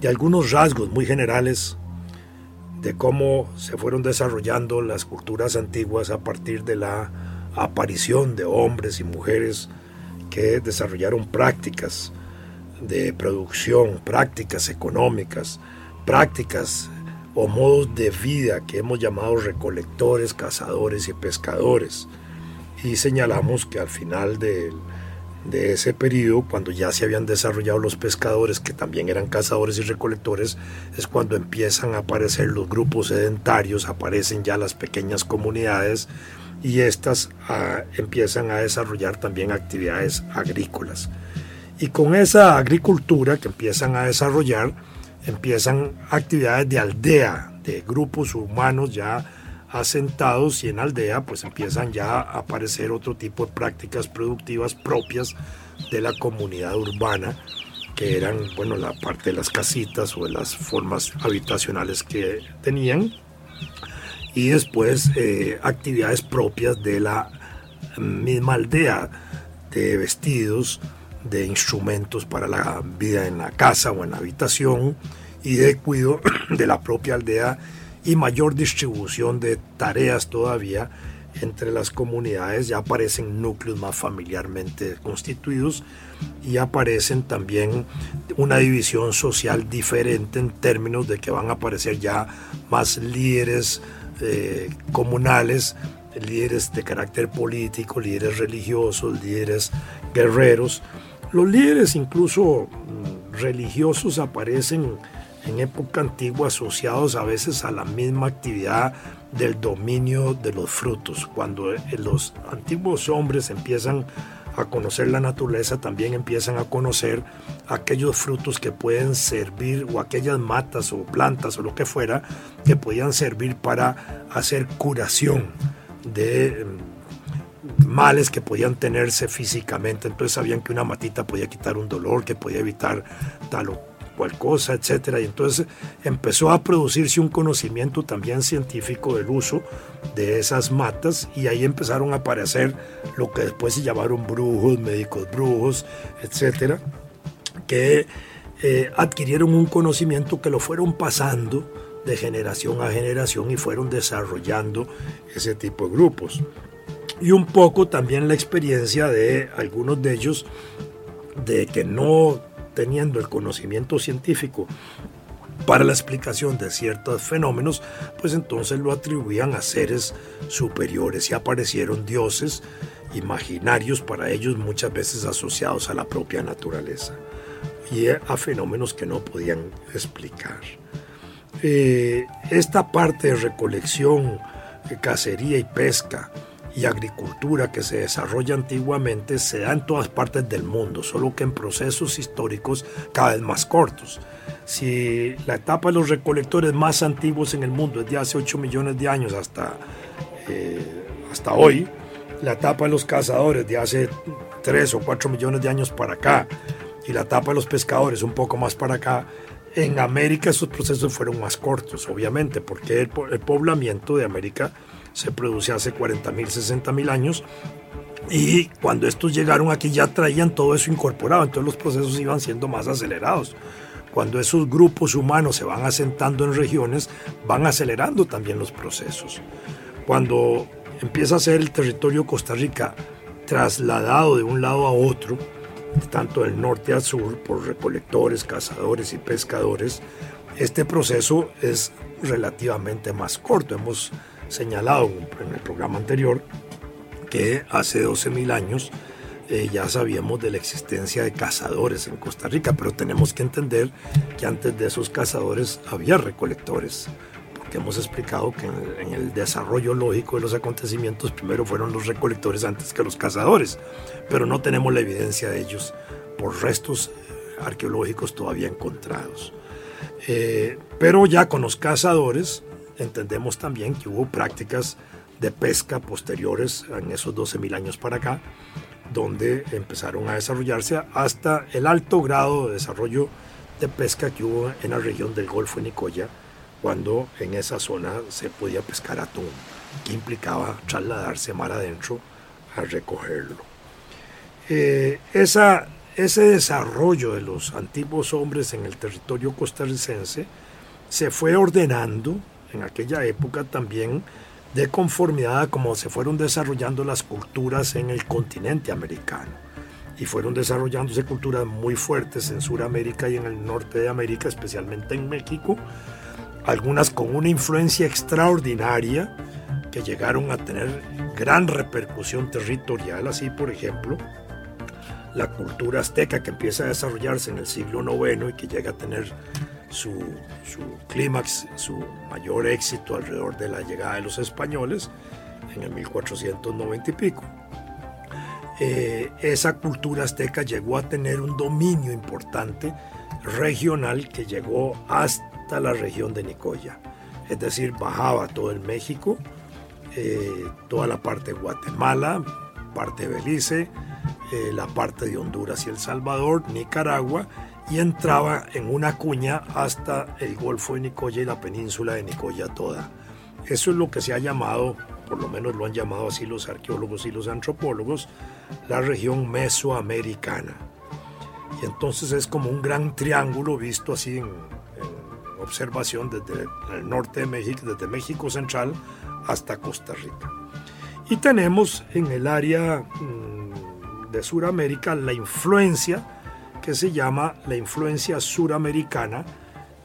de algunos rasgos muy generales de cómo se fueron desarrollando las culturas antiguas a partir de la aparición de hombres y mujeres que desarrollaron prácticas de producción, prácticas económicas, prácticas o modos de vida que hemos llamado recolectores, cazadores y pescadores. Y señalamos que al final del de ese periodo, cuando ya se habían desarrollado los pescadores, que también eran cazadores y recolectores, es cuando empiezan a aparecer los grupos sedentarios, aparecen ya las pequeñas comunidades y estas ah, empiezan a desarrollar también actividades agrícolas. Y con esa agricultura que empiezan a desarrollar, empiezan actividades de aldea, de grupos humanos ya asentados y en aldea pues empiezan ya a aparecer otro tipo de prácticas productivas propias de la comunidad urbana que eran bueno la parte de las casitas o de las formas habitacionales que tenían. Y después eh, actividades propias de la misma aldea de vestidos de instrumentos para la vida en la casa o en la habitación y de cuidado de la propia aldea y mayor distribución de tareas todavía entre las comunidades, ya aparecen núcleos más familiarmente constituidos y aparecen también una división social diferente en términos de que van a aparecer ya más líderes eh, comunales, líderes de carácter político, líderes religiosos, líderes guerreros. Los líderes incluso mm, religiosos aparecen en época antigua asociados a veces a la misma actividad del dominio de los frutos. Cuando eh, los antiguos hombres empiezan a conocer la naturaleza, también empiezan a conocer aquellos frutos que pueden servir o aquellas matas o plantas o lo que fuera que podían servir para hacer curación de mm, males que podían tenerse físicamente. Entonces sabían que una matita podía quitar un dolor, que podía evitar tal o cual cosa, etcétera. Y entonces empezó a producirse un conocimiento también científico del uso de esas matas y ahí empezaron a aparecer lo que después se llamaron brujos, médicos brujos, etcétera, que eh, adquirieron un conocimiento que lo fueron pasando de generación a generación y fueron desarrollando ese tipo de grupos. Y un poco también la experiencia de algunos de ellos de que no teniendo el conocimiento científico para la explicación de ciertos fenómenos, pues entonces lo atribuían a seres superiores y aparecieron dioses imaginarios para ellos muchas veces asociados a la propia naturaleza y a fenómenos que no podían explicar. Eh, esta parte de recolección, cacería y pesca, y agricultura que se desarrolla antiguamente se da en todas partes del mundo, solo que en procesos históricos cada vez más cortos. Si la etapa de los recolectores más antiguos en el mundo es de hace 8 millones de años hasta, eh, hasta hoy, la etapa de los cazadores de hace 3 o 4 millones de años para acá y la etapa de los pescadores un poco más para acá, en América esos procesos fueron más cortos, obviamente, porque el, el poblamiento de América se produce hace 40 mil, 60 mil años. Y cuando estos llegaron aquí ya traían todo eso incorporado, entonces los procesos iban siendo más acelerados. Cuando esos grupos humanos se van asentando en regiones, van acelerando también los procesos. Cuando empieza a ser el territorio Costa Rica trasladado de un lado a otro, tanto del norte al sur, por recolectores, cazadores y pescadores, este proceso es relativamente más corto. Hemos señalado en el programa anterior que hace 12.000 años eh, ya sabíamos de la existencia de cazadores en Costa Rica, pero tenemos que entender que antes de esos cazadores había recolectores, porque hemos explicado que en el, desarrollo lógico de los acontecimientos primero fueron los recolectores antes que los cazadores, pero no tenemos la evidencia de ellos por restos arqueológicos todavía encontrados. Eh, pero ya con los cazadores entendemos también que hubo prácticas de pesca posteriores en esos 12.000 años para acá, donde empezaron a desarrollarse hasta el alto grado de desarrollo de pesca que hubo en la región del Golfo de Nicoya, cuando en esa zona se podía pescar atún, que implicaba trasladarse mar adentro a recogerlo. Eh, esa, ese desarrollo de los antiguos hombres en el territorio costarricense se fue ordenando en aquella época también de conformidad a cómo se fueron desarrollando las culturas en el continente americano. Y fueron desarrollándose culturas muy fuertes en Sudamérica y en el norte de América, especialmente en México, algunas con una influencia extraordinaria que llegaron a tener gran repercusión territorial, así por ejemplo, la cultura azteca que empieza a desarrollarse en el siglo IX y que llega a tener su, clímax, su mayor éxito alrededor de la llegada de los españoles en el 1490 y pico. Eh, esa cultura azteca llegó a tener un dominio importante regional que llegó hasta la región de Nicoya. Es decir, bajaba todo el México, eh, toda la parte de Guatemala, parte de Belice, eh, la parte de Honduras y El Salvador, Nicaragua y entraba en una cuña hasta el Golfo de Nicoya y la península de Nicoya toda. Eso es lo que se ha llamado, por lo menos lo han llamado así los arqueólogos y los antropólogos, la región mesoamericana. Y entonces es como un gran triángulo visto así en, observación desde el norte de México, desde México Central hasta Costa Rica. Y tenemos en el área mm, de Sudamérica la influencia que se llama la influencia suramericana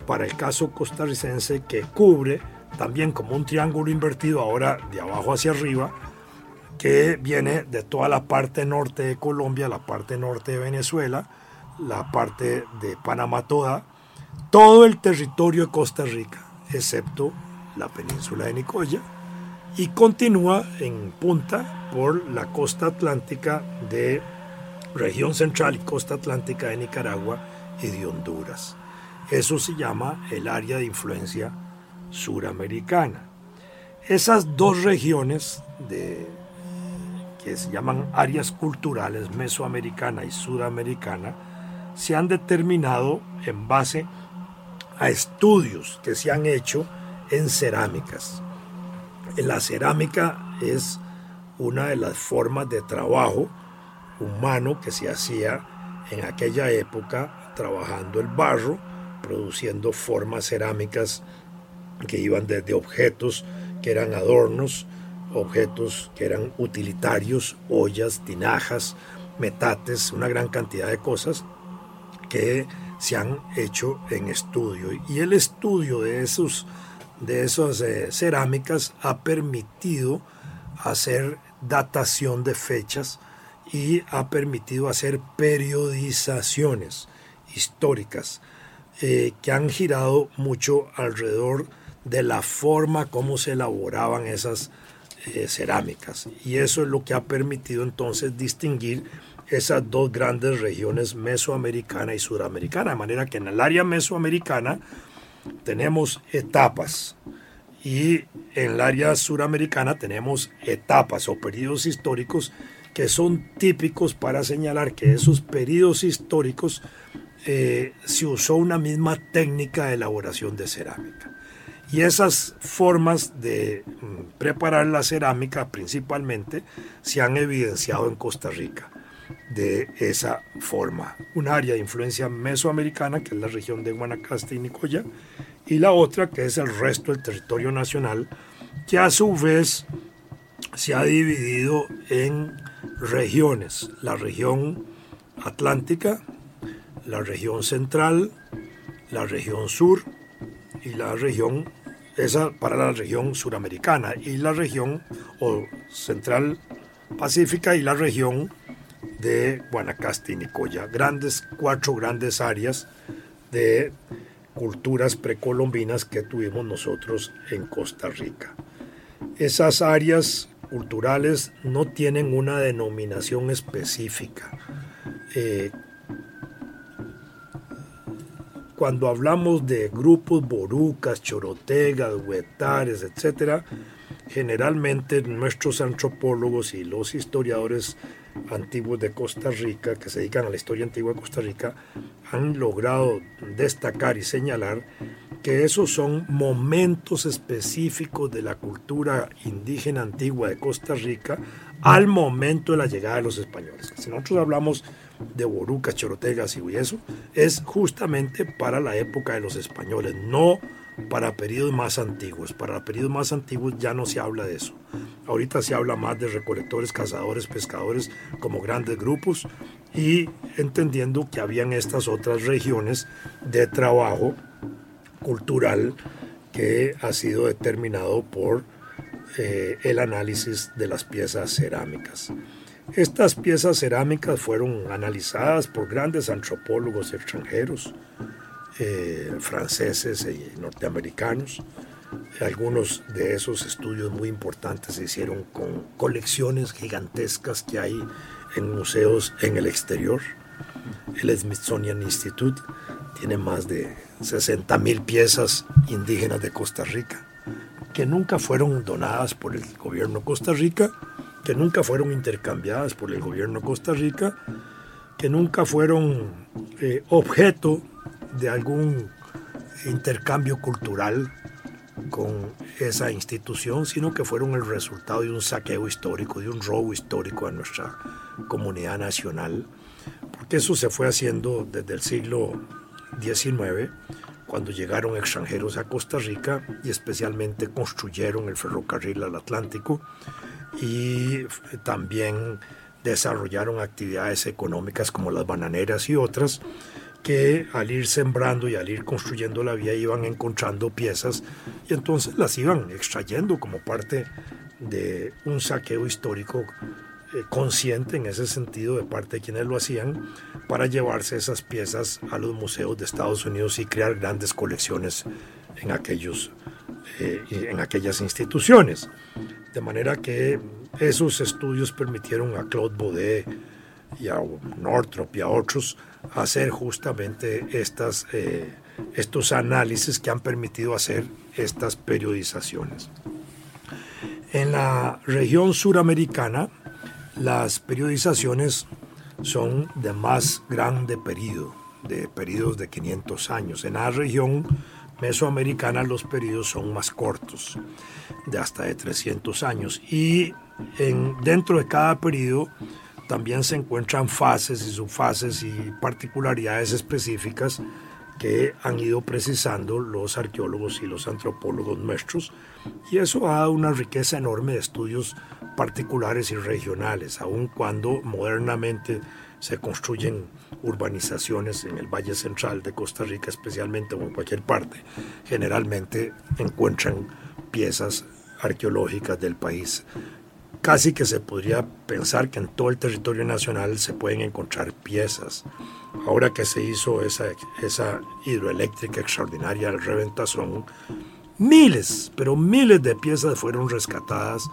para el caso costarricense que cubre también como un triángulo invertido ahora de abajo hacia arriba que viene de toda la parte norte de Colombia, la parte norte de Venezuela, la parte de Panamá toda, todo el territorio de Costa Rica, excepto la península de Nicoya, y continúa en punta por la costa atlántica de región central y costa atlántica de Nicaragua y de Honduras. Eso se llama el área de influencia suramericana. Esas dos regiones de, que se llaman áreas culturales mesoamericana y suramericana se han determinado en base a estudios que se han hecho en cerámicas. La cerámica es una de las formas de trabajo humano que se hacía en aquella época trabajando el barro, produciendo formas cerámicas que iban desde objetos que eran adornos, objetos que eran utilitarios, ollas, tinajas, metates, una gran cantidad de cosas que se han hecho en estudio. Y el estudio de, esos, de esas eh, cerámicas ha permitido hacer datación de fechas y ha permitido hacer periodizaciones históricas eh, que han girado mucho alrededor de la forma como se elaboraban esas eh, cerámicas. Y eso es lo que ha permitido entonces distinguir esas dos grandes regiones, mesoamericana y sudamericana. De manera que en el área mesoamericana tenemos etapas y en el área suramericana tenemos etapas o periodos históricos que son típicos para señalar que esos periodos históricos eh, se usó una misma técnica de elaboración de cerámica. Y esas formas de mm, preparar la cerámica principalmente se han evidenciado en Costa Rica de esa forma. Un área de influencia mesoamericana, que es la región de Guanacaste y Nicoya, y la otra, que es el resto del territorio nacional, que a su vez se ha dividido en regiones, la región atlántica, la región central, la región sur y la región, esa para la región suramericana y la región o central pacífica y la región de Guanacaste y Nicoya. Grandes, cuatro grandes áreas de culturas precolombinas que tuvimos nosotros en Costa Rica. Esas áreas culturales no tienen una denominación específica. Eh, cuando hablamos de grupos borucas, chorotegas, huetares, etc., generalmente nuestros antropólogos y los historiadores antiguos de Costa Rica, que se dedican a la historia antigua de Costa Rica, han logrado destacar y señalar que esos son momentos específicos de la cultura indígena antigua de Costa Rica al momento de la llegada de los españoles. Si nosotros hablamos de borucas, chorotegas y eso, es justamente para la época de los españoles, no para periodos más antiguos. Para periodos más antiguos ya no se habla de eso. Ahorita se habla más de recolectores, cazadores, pescadores como grandes grupos y entendiendo que habían estas otras regiones de trabajo cultural que ha sido determinado por eh, el análisis de las piezas cerámicas. Estas piezas cerámicas fueron analizadas por grandes antropólogos extranjeros, eh, franceses y norteamericanos. Algunos de esos estudios muy importantes se hicieron con colecciones gigantescas que hay en museos en el exterior. El Smithsonian Institute tiene más de 60 mil piezas indígenas de Costa Rica que nunca fueron donadas por el gobierno de Costa Rica, que nunca fueron intercambiadas por el gobierno de Costa Rica, que nunca fueron eh, objeto de algún intercambio cultural con esa institución, sino que fueron el resultado de un saqueo histórico, de un robo histórico a nuestra comunidad nacional, porque eso se fue haciendo desde el siglo Cuando llegaron extranjeros a Costa Rica y especialmente construyeron el ferrocarril al Atlántico y también desarrollaron actividades económicas como las bananeras y otras que al ir sembrando y al ir construyendo la vía iban encontrando piezas y entonces las iban extrayendo como parte de un saqueo histórico eh, consciente en ese sentido de parte de quienes lo hacían para llevarse esas piezas a los museos de Estados Unidos y crear grandes colecciones en, aquellos, eh, en aquellas instituciones. De manera que esos estudios permitieron a Claude Baudet y a Northrop y a otros hacer justamente estas, eh, estos análisis que han permitido hacer estas periodizaciones. En la región suramericana, las periodizaciones son de más grande periodo, de periodos de 500 años. En la región mesoamericana los periodos son más cortos, de hasta de 300 años. Y en, dentro de cada periodo también se encuentran fases y subfases y particularidades específicas que han ido precisando los arqueólogos y los antropólogos nuestros y eso ha dado una riqueza enorme de estudios particulares y regionales, aun cuando modernamente se construyen urbanizaciones en el Valle Central de Costa Rica, especialmente o en cualquier parte, generalmente encuentran piezas arqueológicas del país. Casi que se podría pensar que en todo el territorio nacional se pueden encontrar piezas. Ahora que se hizo esa, hidroeléctrica extraordinaria, el Reventazón, miles, pero miles de piezas fueron rescatadas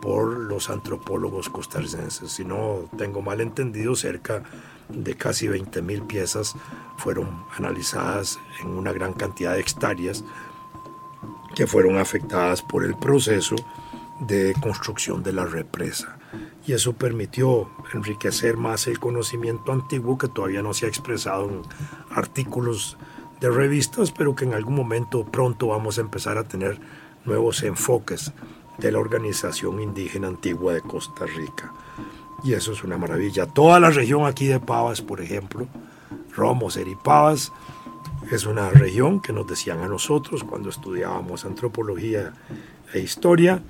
por los antropólogos costarricenses. Si no tengo mal entendido, cerca de casi 20 mil piezas fueron analizadas en una gran cantidad de hectáreas que fueron afectadas por el proceso de construcción de la represa. Y eso permitió enriquecer más el conocimiento antiguo que todavía no se ha expresado en artículos de revistas, pero que en algún momento pronto vamos a empezar a tener nuevos enfoques de la organización indígena antigua de Costa Rica. Y eso es una maravilla. Toda la región aquí de Pavas, por ejemplo, Romo, Seripavas, es una región que nos decían a nosotros cuando estudiábamos antropología e historia,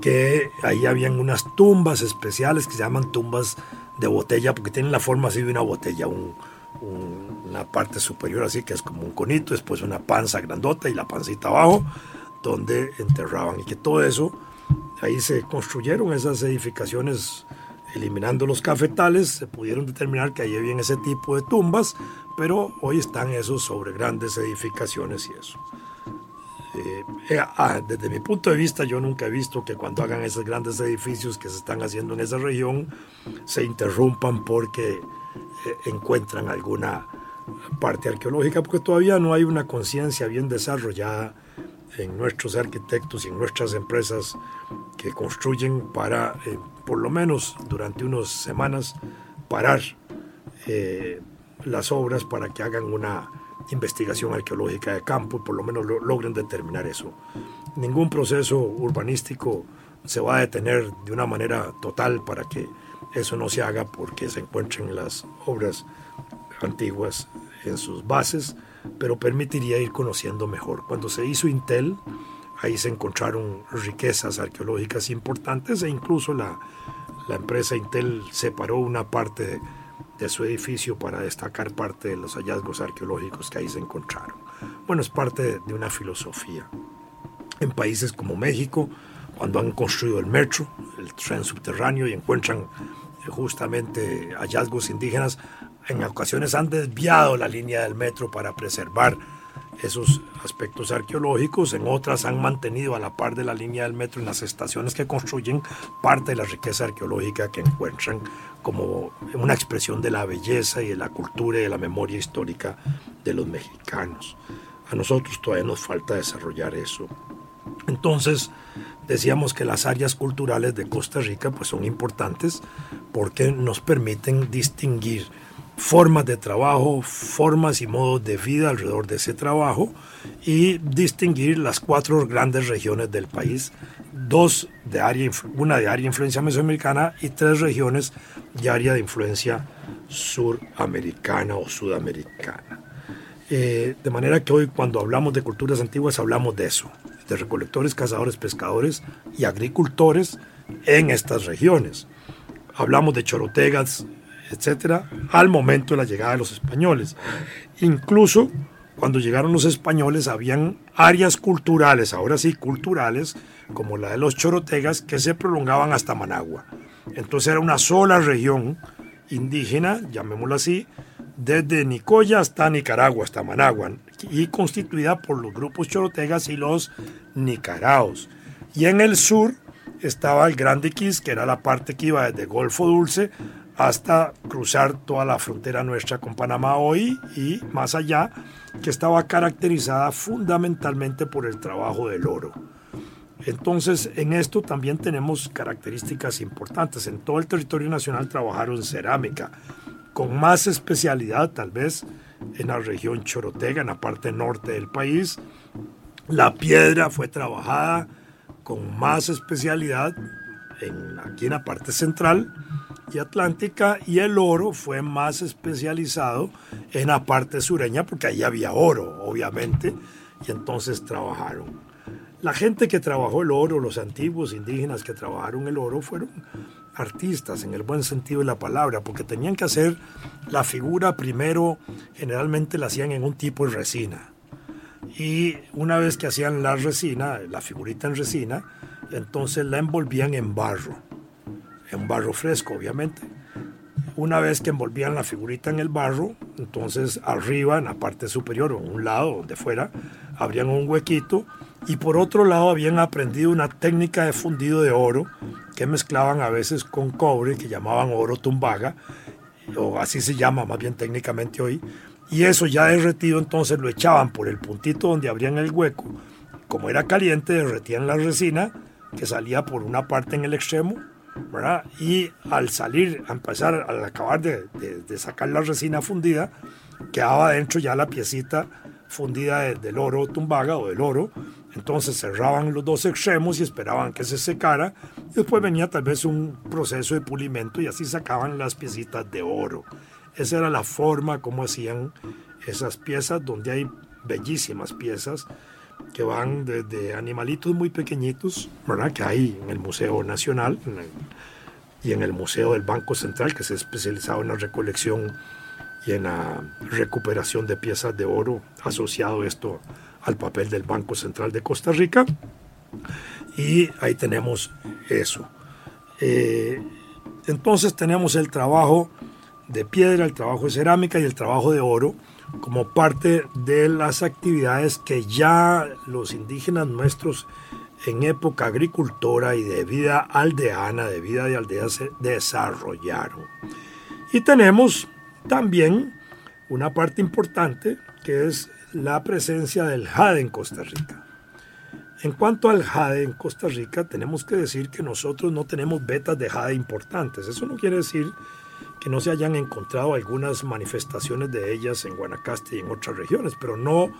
que ahí habían unas tumbas especiales que se llaman tumbas de botella, porque tienen la forma así de una botella, un, una parte superior así que es como un conito, después una panza grandota y la pancita abajo, donde enterraban. Y que todo eso, ahí se construyeron esas edificaciones, eliminando los cafetales, se pudieron determinar que ahí había ese tipo de tumbas, pero hoy están esos sobre grandes edificaciones y eso. Eh, eh, ah, desde mi punto de vista, yo nunca he visto que cuando hagan esos grandes edificios que se están haciendo en esa región, se interrumpan porque eh, encuentran alguna parte arqueológica, porque todavía no hay una conciencia bien desarrollada en nuestros arquitectos y en nuestras empresas que construyen para, eh, por lo menos durante unas semanas, parar las obras para que hagan una investigación arqueológica de campo y por lo menos logren determinar eso. Ningún proceso urbanístico se va a detener de una manera total para que eso no se haga porque se encuentren las obras antiguas en sus bases, pero permitiría ir conociendo mejor. Cuando se hizo Intel, ahí se encontraron riquezas arqueológicas importantes e incluso la, la empresa Intel separó una parte de, de su edificio para destacar parte de los hallazgos arqueológicos que ahí se encontraron. Bueno, es parte de una filosofía. En países como México, cuando han construido el metro, el tren subterráneo y encuentran eh, justamente hallazgos indígenas, en ocasiones han desviado la línea del metro para preservar esos aspectos arqueológicos, en otras han mantenido a la par de la línea del metro en las estaciones que construyen parte de la riqueza arqueológica que encuentran como una expresión de la belleza y de la cultura y de la memoria histórica de los mexicanos. A nosotros todavía nos falta desarrollar eso. Entonces, decíamos que las áreas culturales de Costa Rica pues son importantes porque nos permiten distinguir formas de trabajo, formas y modos de vida alrededor de ese trabajo y distinguir las cuatro grandes regiones del país, dos de área, una de área de influencia mesoamericana y tres regiones de área de influencia suramericana o sudamericana. Eh, de manera que hoy cuando hablamos de culturas antiguas hablamos de eso, de recolectores, cazadores, pescadores y agricultores en estas regiones. Hablamos de chorotegas, etcétera, al momento de la llegada de los españoles. Incluso cuando llegaron los españoles habían áreas culturales, ahora sí culturales, como la de los chorotegas, que se prolongaban hasta Managua. Entonces era una sola región indígena, llamémoslo así, desde Nicoya hasta Nicaragua, hasta Managua, y constituida por los grupos chorotegas y los nicaraos. Y en el sur estaba el Grande Quis, que era la parte que iba desde Golfo Dulce hasta cruzar toda la frontera nuestra con Panamá hoy y más allá, que estaba caracterizada fundamentalmente por el trabajo del oro. Entonces, en esto también tenemos características importantes. En todo el territorio nacional trabajaron cerámica, con más especialidad tal vez en la región chorotega, en la parte norte del país. La piedra fue trabajada con más especialidad en, aquí en la parte central y atlántica y el oro fue más especializado en la parte sureña porque ahí había oro, obviamente, y entonces trabajaron. La gente que trabajó el oro, los antiguos indígenas que trabajaron el oro, fueron artistas en el buen sentido de la palabra, porque tenían que hacer la figura primero, generalmente la hacían en un tipo de resina. Y una vez que hacían la resina, la figurita en resina, entonces la envolvían en barro en barro fresco, obviamente. Una vez que envolvían la figurita en el barro, entonces arriba, en la parte superior o un lado, donde fuera, abrían un huequito y por otro lado habían aprendido una técnica de fundido de oro que mezclaban a veces con cobre, que llamaban oro tumbaga, o así se llama más bien técnicamente hoy, y eso ya derretido entonces lo echaban por el puntito donde abrían el hueco. Como era caliente, derretían la resina que salía por una parte en el extremo y al salir, a empezar, al acabar de, sacar la resina fundida, quedaba dentro ya la piecita fundida del oro tumbaga o del oro. Entonces cerraban los dos extremos y esperaban que se secara. Después venía tal vez un proceso de pulimento y así sacaban las piecitas de oro. Esa era la forma como hacían esas piezas, donde hay bellísimas piezas que van desde animalitos muy pequeñitos, ¿verdad? que hay en el Museo Nacional y en el Museo del Banco Central, que se ha especializado en la recolección y en la recuperación de piezas de oro, asociado esto al papel del Banco Central de Costa Rica. Y ahí tenemos eso. Eh, entonces tenemos el trabajo de piedra, el trabajo de cerámica y el trabajo de oro como parte de las actividades que ya los indígenas nuestros en época agricultora y de vida aldeana, de vida de aldea, se desarrollaron. Y tenemos también una parte importante que es la presencia del jade en Costa Rica. En cuanto al jade en Costa Rica, tenemos que decir que nosotros no tenemos vetas de jade importantes. Eso no quiere decir que no se hayan encontrado algunas manifestaciones de ellas en Guanacaste y en otras regiones, pero no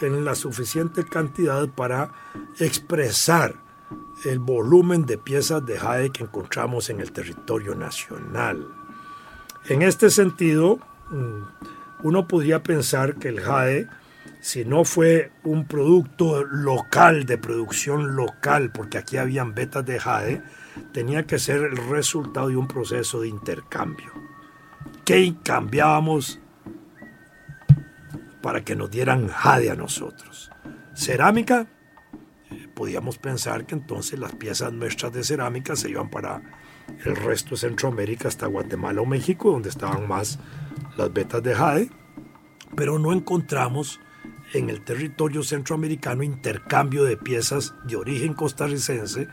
en la suficiente cantidad para expresar el volumen de piezas de jade que encontramos en el territorio nacional. En este sentido, mm, uno podría pensar que el jade, si no fue un producto local, de producción local, porque aquí habían vetas de jade, tenía que ser el resultado de un proceso de intercambio. ¿Qué cambiábamos para que nos dieran jade a nosotros? Cerámica, eh, podíamos pensar que entonces las piezas nuestras de cerámica se iban para el resto de Centroamérica hasta Guatemala o México, donde estaban más las vetas de jade, pero no encontramos en el territorio centroamericano intercambio de piezas de origen costarricense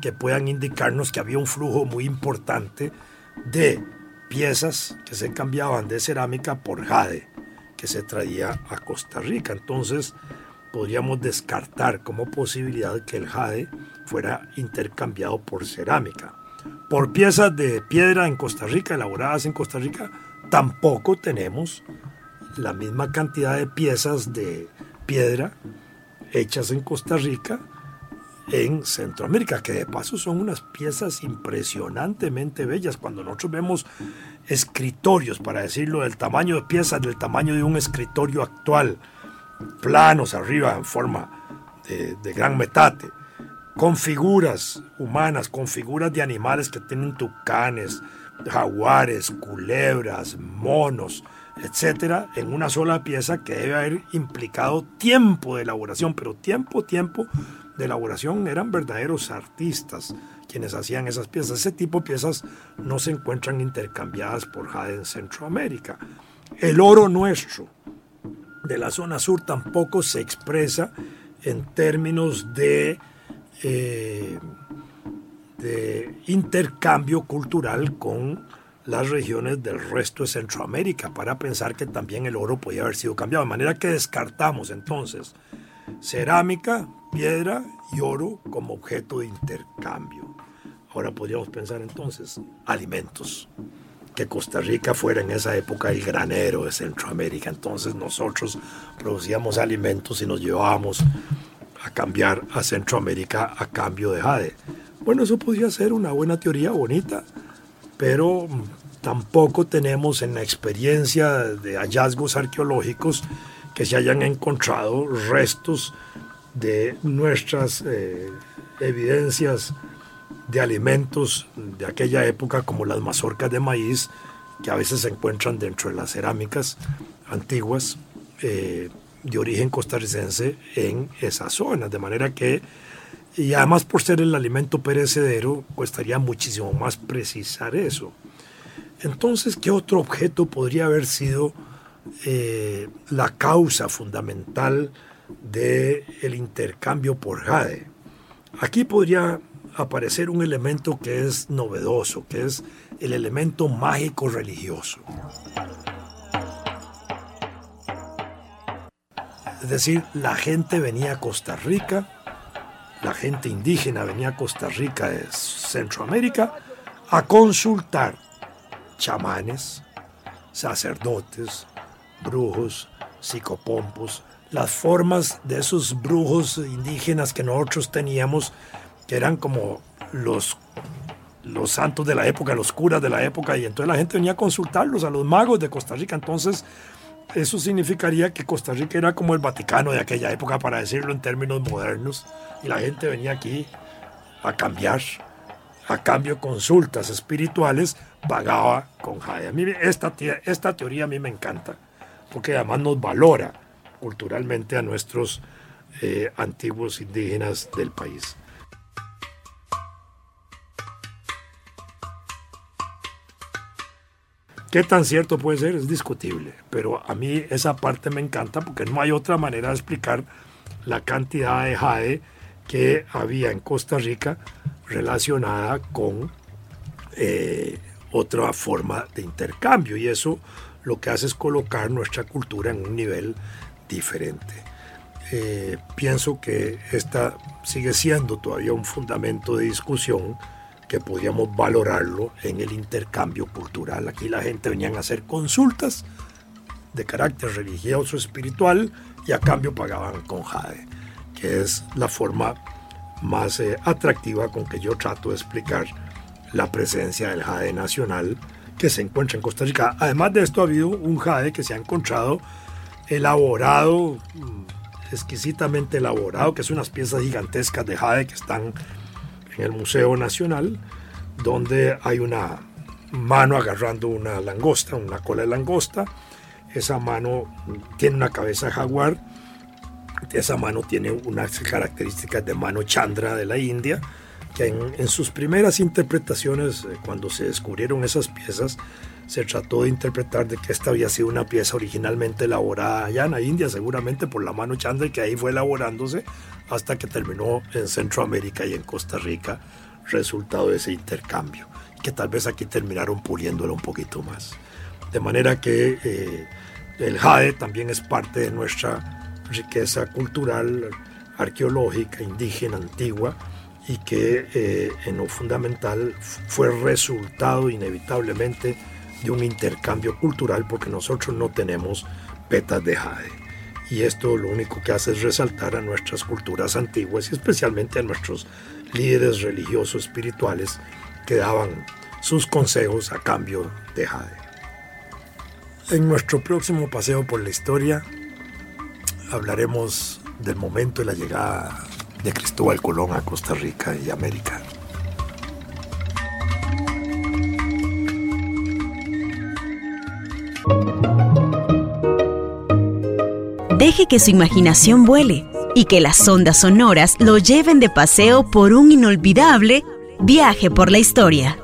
que puedan indicarnos que había un flujo muy importante de piezas que se cambiaban de cerámica por jade que se traía a Costa Rica. Entonces podríamos descartar como posibilidad que el jade fuera intercambiado por cerámica. Por piezas de piedra en Costa Rica, elaboradas en Costa Rica, tampoco tenemos la misma cantidad de piezas de piedra hechas en Costa Rica en Centroamérica, que de paso son unas piezas impresionantemente bellas. Cuando nosotros vemos escritorios, para decirlo, del tamaño de piezas, del tamaño de un escritorio actual, planos arriba en forma de, de gran metate, con figuras humanas, con figuras de animales que tienen tucanes, jaguares, culebras, monos, etcétera, en una sola pieza que debe haber implicado tiempo de elaboración, pero tiempo, tiempo de elaboración eran verdaderos artistas quienes hacían esas piezas. Ese tipo de piezas no se encuentran intercambiadas por jade en Centroamérica. El oro nuestro de la zona sur tampoco se expresa en términos de, eh, de intercambio cultural con las regiones del resto de Centroamérica para pensar que también el oro podía haber sido cambiado. De manera que descartamos entonces cerámica, piedra y oro como objeto de intercambio. Ahora podríamos pensar entonces alimentos. Que Costa Rica fuera en esa época el granero de Centroamérica. Entonces nosotros producíamos alimentos y nos llevábamos a cambiar a Centroamérica a cambio de jade. Bueno, eso podría ser una buena teoría bonita, pero tampoco tenemos en la experiencia de hallazgos arqueológicos que se hayan encontrado restos de nuestras eh, evidencias de alimentos de aquella época como las mazorcas de maíz que a veces se encuentran dentro de las cerámicas antiguas eh, de origen costarricense en esa zona. De manera que, y además por ser el alimento perecedero, costaría muchísimo más precisar eso. Entonces, ¿qué otro objeto podría haber sido eh, la causa fundamental del el intercambio por jade? Aquí podría aparecer un elemento que es novedoso, que es el elemento mágico religioso. Es decir, la gente venía a Costa Rica, la gente indígena venía a Costa Rica de Centroamérica a consultar chamanes, sacerdotes, brujos, psicopompos, las formas de esos brujos indígenas que nosotros teníamos, que eran como los, los santos de la época, los curas de la época, y entonces la gente venía a consultarlos, a los magos de Costa Rica. Entonces, eso significaría que Costa Rica era como el Vaticano de aquella época, para decirlo en términos modernos, y la gente venía aquí a cambiar a cambio consultas espirituales, pagaba con jade. A mí esta, esta teoría a mí me encanta, porque además nos valora culturalmente a nuestros eh, antiguos indígenas del país. ¿Qué tan cierto puede ser? Es discutible, pero a mí esa parte me encanta porque no hay otra manera de explicar la cantidad de jade que había en Costa Rica relacionada con eh, otra forma de intercambio. Y eso lo que hace es colocar nuestra cultura en un nivel diferente. Eh, pienso que esta sigue siendo todavía un fundamento de discusión que podríamos valorarlo en el intercambio cultural. Aquí la gente venía a hacer consultas de carácter religioso, espiritual, y a cambio pagaban con jade, que es la forma más eh, atractiva con que yo trato de explicar la presencia del jade nacional que se encuentra en Costa Rica. Además de esto ha habido un jade que se ha encontrado elaborado, mm, exquisitamente elaborado, que son unas piezas gigantescas de jade que están en el Museo Nacional, donde hay una mano agarrando una langosta, una cola de langosta. Esa mano tiene una cabeza de jaguar. Esa mano tiene unas características de mano chandra de la India, en, sus primeras interpretaciones, eh, cuando se descubrieron esas piezas, se trató de interpretar de que esta había sido una pieza originalmente elaborada allá en la India, seguramente por la mano chandra, y que ahí fue elaborándose hasta que terminó en Centroamérica y en Costa Rica, resultado de ese intercambio, que tal vez aquí terminaron puliéndolo un poquito más. De manera que eh, el jade también es parte de nuestra riqueza cultural, arqueológica, indígena, antigua, y que eh, en lo fundamental fue resultado inevitablemente de un intercambio cultural porque nosotros no tenemos petas de jade y esto lo único que hace es resaltar a nuestras culturas antiguas y especialmente a nuestros líderes religiosos espirituales que daban sus consejos a cambio de jade. En nuestro próximo paseo por la historia hablaremos del momento de la llegada de Cristóbal Colón a Costa Rica y América. Deje que su imaginación vuele y que las ondas sonoras lo lleven de paseo por un inolvidable viaje por la historia.